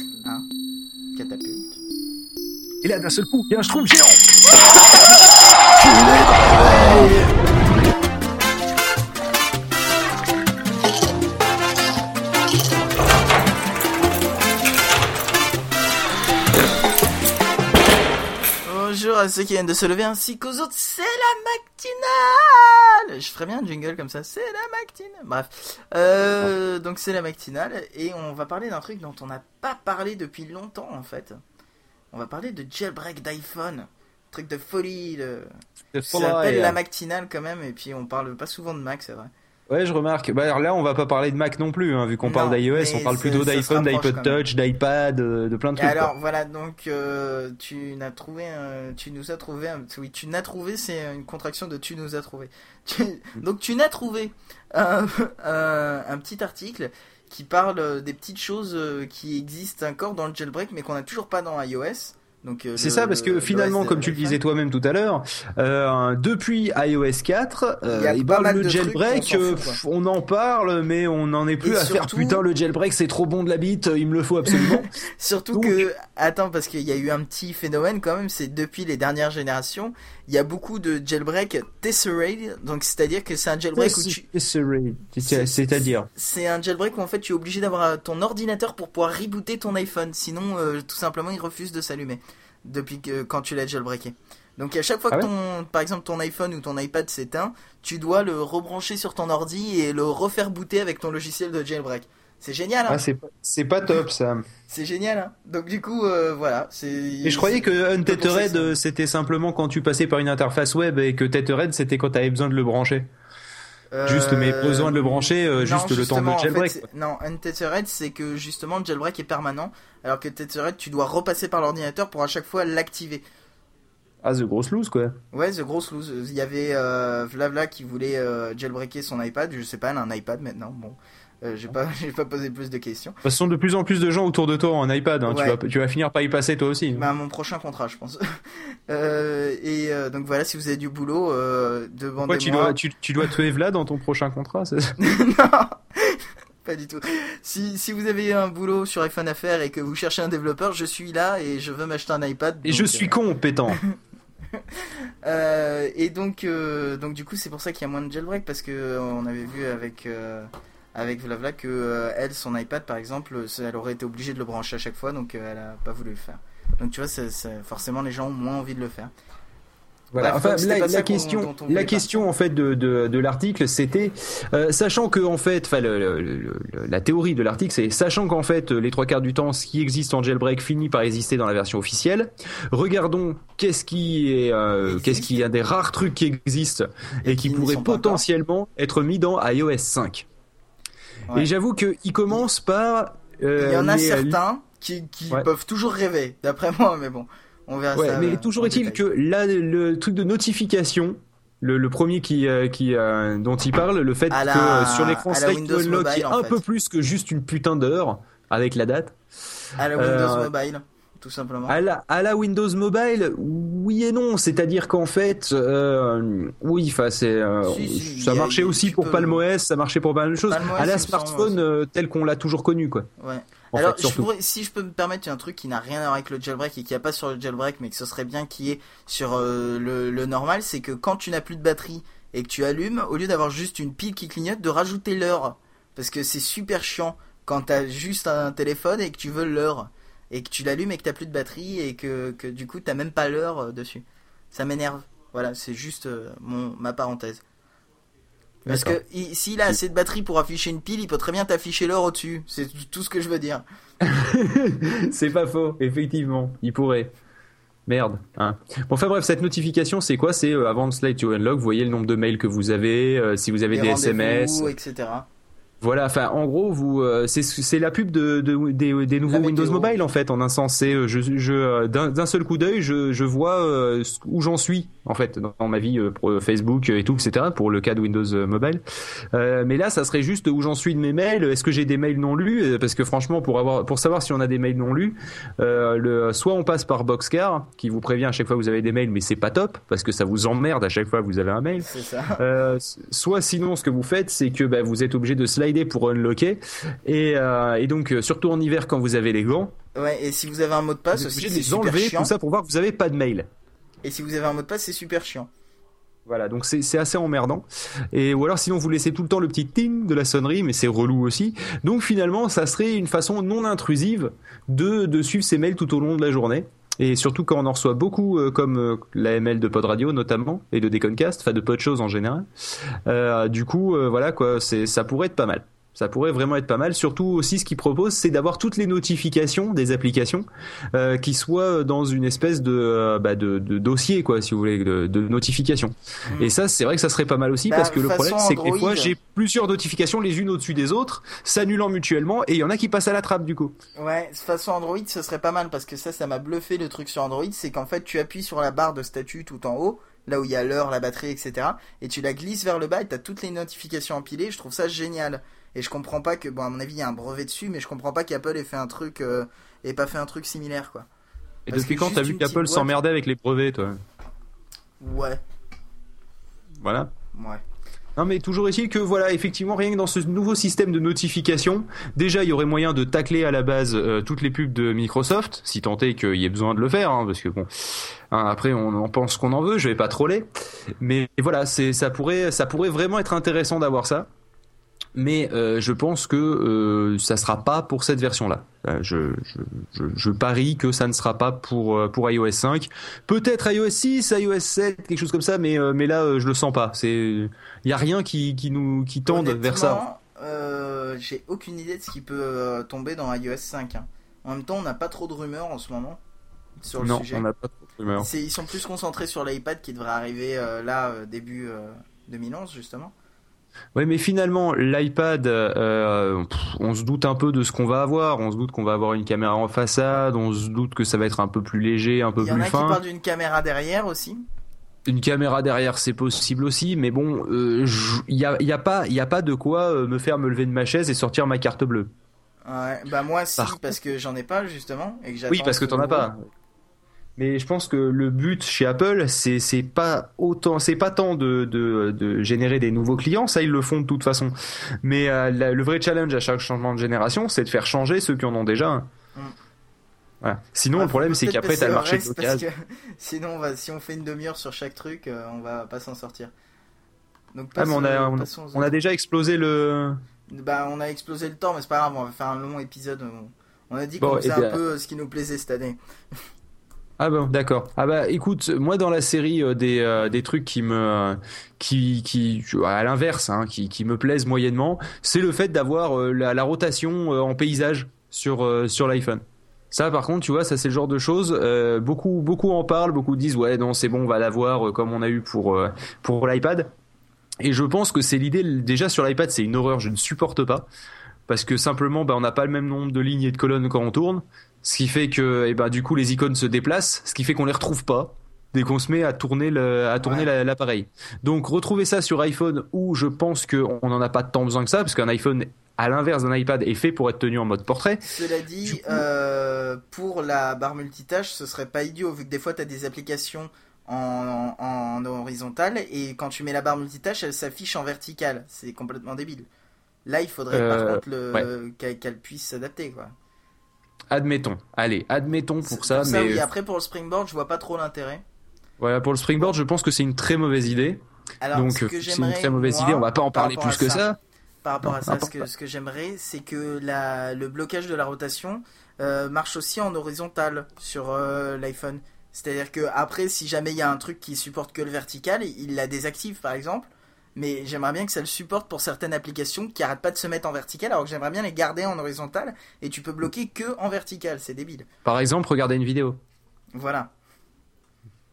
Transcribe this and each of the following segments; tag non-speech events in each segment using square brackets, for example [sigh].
Hein. Catapulte. Et là, d'un seul coup, il y a un schtroumpf géant Ceux qui viennent de se lever ainsi qu'aux autres, c'est la matinale Je ferais bien un jingle comme ça, c'est la matinale Bref, euh, donc c'est la matinale et on va parler d'un truc dont on n'a pas parlé depuis longtemps en fait. On va parler de jailbreak d'iPhone. Truc de folie, de... C'est ça s'appelle la matinale quand même et puis on parle pas souvent de Mac c'est vrai. Ouais, je remarque. Bah, alors là, on va pas parler de Mac non plus, hein, vu qu'on parle d'iOS, on parle plutôt d'iPhone, d'iPod. Touch, d'iPad, euh, de plein de Et trucs. alors quoi. voilà donc euh, tu n'as trouvé un- tu nous as trouvé un- oui tu n'as trouvé c'est une contraction de tu nous as trouvé [laughs] Tu- donc tu n'as trouvé [laughs] un, un- petit article qui parle des petites choses euh, qui existent encore dans le jailbreak mais qu'on n'a toujours pas dans iOS donc euh, C'est ça, parce que le- finalement, comme tu le disais toi-même tout à l'heure, euh, depuis iOS 4, Il y a euh, ben, mal le de jailbreak, euh, fout, on en parle, mais on n'en est plus Et à faire putain le jailbreak, c'est trop bon de la bite, il me le faut absolument. [laughs] Surtout Donc- que, attends, parce qu'il y a eu un petit phénomène quand même, c'est depuis les dernières générations, il y a beaucoup de jailbreak tesserated, donc c'est-à-dire que c'est un jailbreak où tu, C'est- C'est-à-dire c'est un jailbreak où en fait tu es obligé d'avoir ton ordinateur pour pouvoir rebooter ton iPhone, sinon euh, tout simplement il refuse de s'allumer depuis que quand tu l'as jailbreaké. Donc à chaque fois Ah que ouais ton, par exemple ton iPhone ou ton iPad s'éteint, tu dois le rebrancher sur ton ordi et le refaire booter avec ton logiciel de jailbreak. C'est génial, hein Ah, c'est pas- c'est pas top ça. c'est génial. Hein donc du coup, euh, voilà, c'est. Et je croyais que Untethered, euh, c'était simplement quand tu passais par une interface web et que Tethered, c'était quand t'avais besoin de le brancher. Juste, mais besoin de le brancher, euh, non, juste le temps de en jailbreak, fait, non, Untethered, c'est que justement le jailbreak est permanent, alors que Tethered, tu dois repasser par l'ordinateur pour à chaque fois l'activer. Ah, the grosse loose quoi. Ouais, the grosse loose. Il y avait euh, Vlavla qui voulait euh, jailbreaker son iPad. Je sais pas, elle a un iPad maintenant. Bon, euh, j'ai pas, [laughs] j'ai pas posé plus de questions. De toute façon, de plus en plus de gens autour de toi un iPad. hein. Tu, vas, tu vas finir par y passer toi aussi. Bah, mon prochain contrat, je pense. [laughs] Euh, et euh, donc voilà, si vous avez du boulot, euh, Pourquoi tu demandez-moi. dois, tu, tu dois Vlad dans ton prochain contrat c'est- [laughs] non, pas du tout. Si, si vous avez un boulot sur iPhone à faire et que vous cherchez un développeur, je suis là et je veux m'acheter un iPad. Et donc, je suis con, pétant. euh, et donc, donc du coup, c'est pour ça qu'il y a moins de jailbreak parce que on avait vu avec avec Vlavla que euh, elle, son iPad par exemple, ça- elle aurait été obligée de le brancher à chaque fois, donc euh, elle a pas voulu le faire. Donc tu vois, forcément les gens ont moins envie de le faire. Voilà. Bref, Enfin, la, question, la question en fait de, de, de l'article, c'était euh, sachant que en fait, enfin, le- le- le- le- la théorie de l'article, c'est sachant qu'en fait, les trois quarts du temps, ce qui existe en jailbreak finit par exister dans la version officielle. Regardons qu'est-ce qui est, euh, qu'est-ce qui est un des rares trucs qui existent et, qui qui pourrait potentiellement être mis dans iOS 5. Ouais. Et j'avoue que il commence par euh, Il y en a les- certains qui, qui Ouais. peuvent toujours rêver, d'après moi, mais bon, on verra Ouais, ça. mais euh, toujours est-il que là, le truc de notification, le, le premier qui, euh, qui euh, dont il parle, le fait que euh, sur l'écran to Unlock, en un fait. peu plus que juste une putain d'heure avec la date. À la Windows euh, Mobile, tout simplement. À la, à la Windows Mobile, oui et non. C'est-à-dire qu'en fait, euh, oui, enfin, c'est, euh, Si, si, ça a- marchait aussi pour peux- PalmOS, ça marchait pour pas mal de choses. À la smartphone euh, tel qu'on l'a toujours connu, quoi. Ouais. Alors, fait, je surtout. pourrais, si je peux me permettre, il y a un truc qui n'a rien à voir avec le jailbreak et qui a pas sur le jailbreak, mais que ce serait bien qu'il y ait sur le, le normal, c'est que quand tu n'as plus de batterie et que tu allumes, au lieu d'avoir juste une pile qui clignote, de rajouter l'heure. Parce que c'est super chiant quand t'as juste un téléphone et que tu veux l'heure. Et que tu l'allumes et que t'as plus de batterie et que, que du coup t'as même pas l'heure euh, dessus. Ça m'énerve. Voilà, c'est juste euh, mon, ma parenthèse. Parce que il- s'il a assez de batterie pour afficher une pile, il peut très bien t'afficher l'heure au-dessus. C'est tout ce que je veux dire. [laughs] c'est pas faux, effectivement, il pourrait. Merde. Hein. Bon, enfin bref, cette notification, c'est quoi? C'est euh, avant de slide to unlock, vous voyez le nombre de mails que vous avez, euh, si vous avez Les des SMS. etc. Voilà, enfin, en gros, vous, euh, c'est la pub de, de- des, des nouveaux Windows. Mobile en fait. En un sens, c'est euh, je, je euh, d'un seul coup d'œil, je, je vois euh, où j'en suis en fait dans, ma vie euh, pour Facebook et tout, etc. Pour le cas de Windows Mobile. Mais là, ça serait juste où j'en suis de mes mails. Est-ce que j'ai des mails non lus? Parce que franchement, pour avoir, pour savoir si on a des mails non lus, le, soit on passe par Boxcar qui vous prévient à chaque fois que vous avez des mails, mais c'est pas top parce que ça vous emmerde à chaque fois que vous avez un mail. C'est ça. Soit sinon, ce que vous faites, c'est que bah, vous êtes obligé de pour unlocker. Et, euh, et donc, euh, surtout en hiver, quand vous avez les gants, Ouais, et si vous avez un mot de passe Vous aussi, c'est enlever, chiant. tout ça pour voir que vous avez pas de mail. Et si vous avez un mot de passe, c'est super chiant. Voilà, donc c'est assez emmerdant. Et ou alors sinon vous laissez tout le temps le petit ting de la sonnerie, mais c'est relou aussi. Donc finalement, ça serait une façon non intrusive de, de suivre ces mails tout au long de la journée. Et surtout quand on en reçoit beaucoup, euh, comme euh, l'AML de Pod Radio notamment, et de Deconcast, enfin de Pod Choses en général. Euh, du coup, voilà quoi, ça pourrait être pas mal. Ça pourrait vraiment être pas mal. Surtout aussi, ce qu'ils proposent, c'est d'avoir toutes les notifications des applications euh, qui soient dans une espèce de, euh, bah, de, de dossier, quoi, si vous voulez, de, de notification. Mm. Et ça, c'est vrai que ça serait pas mal aussi Bah, parce que le problème, c'est que des fois, j'ai plusieurs notifications les unes au-dessus des autres, s'annulant mutuellement, et il y en a qui passent à la trappe du coup. Ouais, de façon Android, ce serait pas mal parce que ça, ça m'a bluffé le truc sur Android, c'est qu'en fait, tu appuies sur la barre de statut tout en haut, là où il y a l'heure, la batterie, etc. Et tu la glisses vers le bas et t'as toutes les notifications empilées. Je trouve ça génial. Et je comprends pas que, bon, à mon avis, il y a un brevet dessus, mais je comprends pas qu'Apple ait fait un truc, euh, ait pas fait un truc similaire, quoi. Et Parce depuis quand t'as vu qu'Apple boîte- s'emmerdait avec les brevets, toi? Ouais, Voilà. ouais. Non mais toujours est-il que voilà effectivement rien que dans ce nouveau système de notification, déjà il y aurait moyen de tacler à la base euh, toutes les pubs de Microsoft, si tant est qu'il y ait besoin de le faire, hein, parce que bon hein, après on en pense qu'on en veut, je vais pas troller, mais voilà c'est ça pourrait ça pourrait vraiment être intéressant d'avoir ça, mais euh, je pense que euh, ça sera pas pour cette version là. Je, je, je, je parie que ça ne sera pas pour euh, pour iOS 5, peut-être iOS 6, iOS 7, quelque chose comme ça, mais euh, mais là euh, je le sens pas. C'est il y a rien qui qui nous qui tende vers ça. Euh, j'ai aucune idée de ce qui peut euh, tomber dans iOS 5. hein. En même temps, on n'a pas trop de rumeurs en ce moment sur le Non, sujet. on n'a pas trop de rumeurs. Ils sont plus concentrés sur l'iPad qui devrait arriver euh, là euh, début euh, 2011 justement. Ouais, mais finalement, l'iPad, euh, on se doute un peu de ce qu'on va avoir. On se doute qu'on va avoir une caméra en façade. On se doute que ça va être un peu plus léger, un peu Il y en plus a qui fin. parlent d'une caméra derrière aussi. Une caméra derrière, c'est possible aussi. Mais bon, euh, il y a, y a pas, il y a pas de quoi euh, me faire me lever de ma chaise et sortir ma carte bleue. Ouais, bah moi si Par parce que j'en ai pas justement et que Oui, parce que t'en as pas. Mais je pense que le but chez Apple, c'est pas autant, c'est pas tant de, de de générer des nouveaux clients, ça ils le font de toute façon. Mais euh, la- le vrai challenge à chaque changement de génération, c'est de faire changer ceux qui en ont déjà un. Mm. Voilà. Sinon, le problème, c'est qu'après, t'as le marché de que [laughs] Sinon, on va, si on fait une demi-heure sur chaque truc, euh, on va pas s'en sortir. Donc, Ah, mais on a, on, on déjà explosé le. Bah, on a explosé le temps, mais c'est pas grave, on va faire un long épisode. On- On a dit Bon, qu'on eh faisait bien- un peu ce qui nous plaisait cette année. [laughs] Ah bon, d'accord. Ah bah écoute, moi dans la série euh, des euh, des trucs qui me euh, qui qui à l'inverse hein, qui qui me plaisent moyennement, c'est le fait d'avoir la, rotation en paysage sur sur l'iPhone. Ça par contre, tu vois, ça c'est le genre de choses beaucoup beaucoup en parlent, beaucoup disent ouais, non, c'est bon, on va l'avoir comme on a eu pour pour l'iPad. Et je pense que c'est l'idée déjà sur l'iPad, c'est une horreur, je ne supporte pas parce que simplement bah, on n'a pas le même nombre de lignes et de colonnes quand on tourne. Ce qui fait que, eh ben, du coup, les icônes se déplacent, ce qui fait qu'on les retrouve pas dès qu'on se met à tourner le, à tourner Ouais. la- l'appareil. Donc, retrouver ça sur iPhone où je pense qu'on n'en a pas tant besoin que ça, parce qu'un iPhone, à l'inverse d'un iPad, est fait pour être tenu en mode portrait. Cela dit, coup- euh, pour la barre multitâche, ce serait pas idiot, vu que des fois, tu as des applications en, en, en horizontal, et quand tu mets la barre multitâche, elle s'affiche en verticale. C'est complètement débile. Là, il faudrait par Euh, contre le, qu'elle qu'elle puisse s'adapter, quoi. Admettons. Allez, admettons pour ça, Pour mais oui. Après, pour le springboard, je vois pas trop l'intérêt. voilà, pour le springboard, je pense que c'est une très mauvaise idée. Alors, Donc, ce c'est une j'aimerais, très mauvaise moi, idée, on va pas en par parler plus que ça. Par rapport Non, à ça, ce que, ce que j'aimerais, c'est que la, le blocage de la rotation euh, marche aussi en horizontal sur euh, l'iPhone. C'est-à-dire que après, si jamais il y a un truc qui supporte que le vertical, il la désactive par exemple. Mais j'aimerais bien que ça le supporte pour certaines applications qui arrêtent pas de se mettre en vertical, alors que j'aimerais bien les garder en horizontal. Et tu peux bloquer que en vertical, c'est débile. Par exemple, regarder une vidéo, Voilà.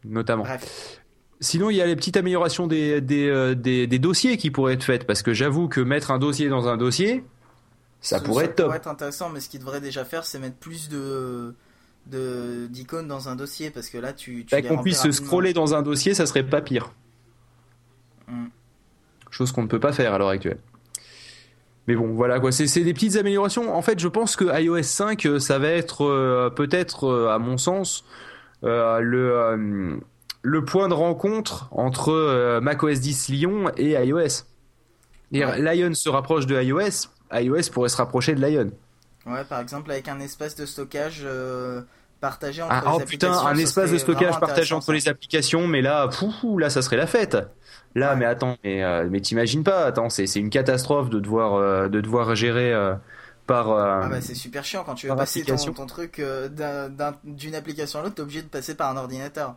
notamment. Bref. Sinon, il y a les petites améliorations des, des, euh, des, des dossiers qui pourraient être faites, parce que j'avoue que mettre un dossier dans un dossier, ça pourrait être top. pourrait être intéressant, mais ce qu'il devrait déjà faire, c'est mettre plus de de- d'icônes dans un dossier parce que là tu, tu Bah, qu'on puisse se scroller dans un dossier, ça serait pas pire. Mm. Chose qu'on ne peut pas faire à l'heure actuelle. Mais bon, voilà quoi, c'est des petites améliorations. En fait, je pense que iOS 5, euh, ça va être euh, peut-être, euh, à mon sens, euh, le, le point de rencontre entre macOS 10 Lyon et iOS. Ouais. Lion se rapproche de iOS, iOS pourrait se rapprocher de Lion. Ouais, par exemple avec un espace de stockage partagé entre ah, les oh applications. putain, un espace de stockage partagé entre les applications, mais là, fou, là, ça serait la fête. Là, Ouais. mais attends, mais, euh, mais t'imagines pas, attends, c'est une catastrophe de devoir, euh, de devoir gérer euh, par. Ah bah c'est super chiant quand tu veux passer ton, truc d'un- d'un- d'une application à l'autre, t'es obligé de passer par un ordinateur.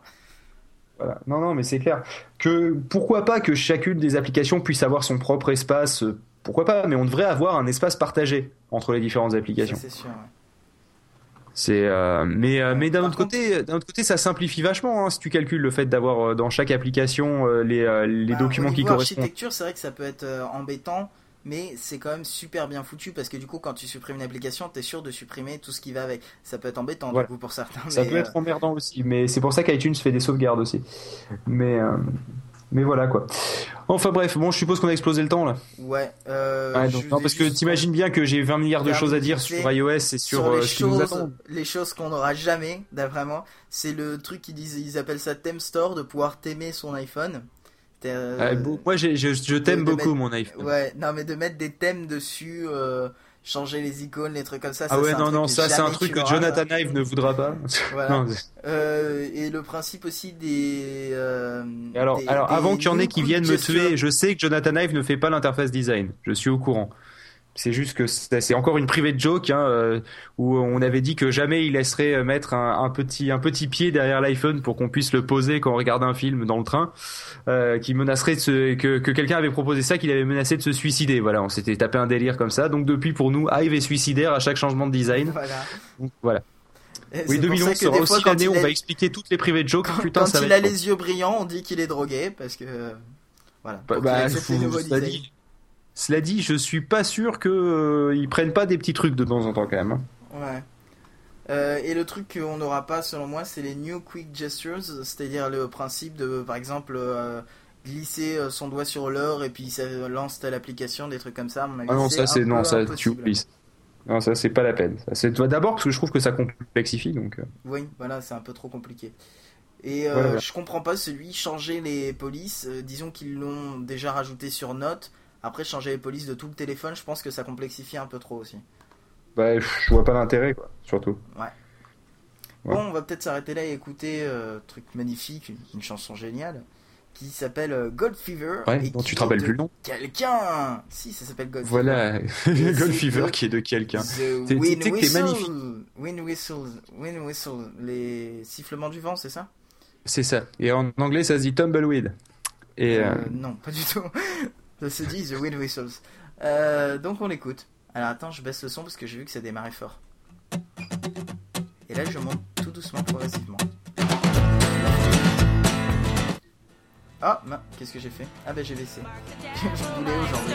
Voilà. Non, non, mais c'est clair. Que pourquoi pas que chacune des applications puisse avoir son propre espace. Pourquoi pas Mais on devrait avoir un espace partagé entre les différentes applications. c'est sûr. ouais. C'est euh, mais euh, mais d'un autre côté, d'un autre côté, ça simplifie vachement hein, si tu calcules le fait d'avoir euh, dans chaque application les les Bah, documents au qui correspondent. architecture, c'est vrai que ça peut être embêtant, mais c'est quand même super bien foutu parce que du coup, quand tu supprimes une application, t'es sûr de supprimer tout ce qui va avec. Ça peut être embêtant Voilà. du coup pour certains. Ça mais, peut être emmerdant aussi, mais c'est pour ça qu'iTunes fait des sauvegardes aussi. Mais mais voilà quoi. Enfin bref, bon, je suppose qu'on a explosé le temps là. Ouais. euh, Ouais, donc, non, parce que t'imagines bien que j'ai 20 milliards de choses à dire sur iOS et sur, sur euh, les qui nous choses, attend. les choses qu'on n'aura jamais, moi, c'est le truc qu'ils disent, ils appellent ça theme store, de pouvoir t'aimer son iPhone. Euh, Ah, moi, je, je t'aime beaucoup mettre- mon iPhone. Ouais, non mais de mettre des thèmes dessus, euh, changer les icônes, les trucs comme ça. ah ça, ouais, c'est un non, truc non, que ça c'est un truc que Jonathan. Ive ne voudra pas. Voilà. [laughs] Non, Euh, et le principe aussi des. euh, alors, des- alors des avant qu'il y en ait qui viennent me tuer, je sais que Jonathan Ive ne fait pas l'interface design. Je suis au courant. C'est juste que c'est encore une private joke hein, euh, où on avait dit que jamais il laisserait mettre un, un petit un petit pied derrière l'iPhone pour qu'on puisse le poser quand on regarde un film dans le train, euh, qui menacerait de se, que, que quelqu'un avait proposé ça, qu'il avait menacé de se suicider. Voilà, on s'était tapé un délire comme ça. Donc depuis pour nous, Ive est suicidaire à chaque changement de design. Voilà. Donc, voilà. Et Oui, c'est pour 2011 ça que sera fois, aussi l'année où on va expliquer toutes les private jokes. Quand, Putain, quand ça il a les yeux brillants, on dit qu'il est drogué parce que. euh, Voilà. Bah, bah, faut- dit, cela dit, je suis pas sûr que euh, prennent pas des petits trucs de temps en temps quand même. hein. Ouais. Euh, et le truc qu'on n'aura pas, selon moi, c'est les new quick gestures, c'est-à-dire le principe de, par exemple, euh, glisser son doigt sur l'heure et puis ça lance telle application, des trucs comme ça. Avis, Ah non, ça c'est non, ça tu oublies. Non, ça c'est pas la peine. C'est d'abord parce que je trouve que ça complexifie donc. Oui, voilà, c'est un peu trop compliqué. Et euh, Voilà, je comprends pas celui changer les polices. disons qu'ils l'ont déjà rajouté sur Note. Après, changer les polices de tout le téléphone, je pense que ça complexifie un peu trop aussi. Bah, je vois pas l'intérêt quoi, surtout. Ouais. Bon, on va peut-être s'arrêter là et écouter euh, truc magnifique, une, une chanson géniale qui s'appelle euh, Gold Fever. Ouais, et dont tu te rappelles plus le nom. Quelqu'un Si, ça s'appelle Gold Voilà, c'est [laughs] Gold Fever qui est de quelqu'un. Fever. The t'es- wind whistle. magnifique. Wind whistle, wind whistle, les sifflements du vent, c'est ça? C'est ça. Et en anglais ça se dit tumbleweed. Et euh, Euh, Non, pas du tout. Ça se dit The Wind Whistles. Euh, donc on l'écoute. Alors attends, je baisse le son parce que j'ai vu que ça démarrait fort. Et là, je monte tout doucement, progressivement. Ah, mince, qu'est-ce que j'ai fait? Ah bah j'ai baissé. [laughs] je voulais aujourd'hui.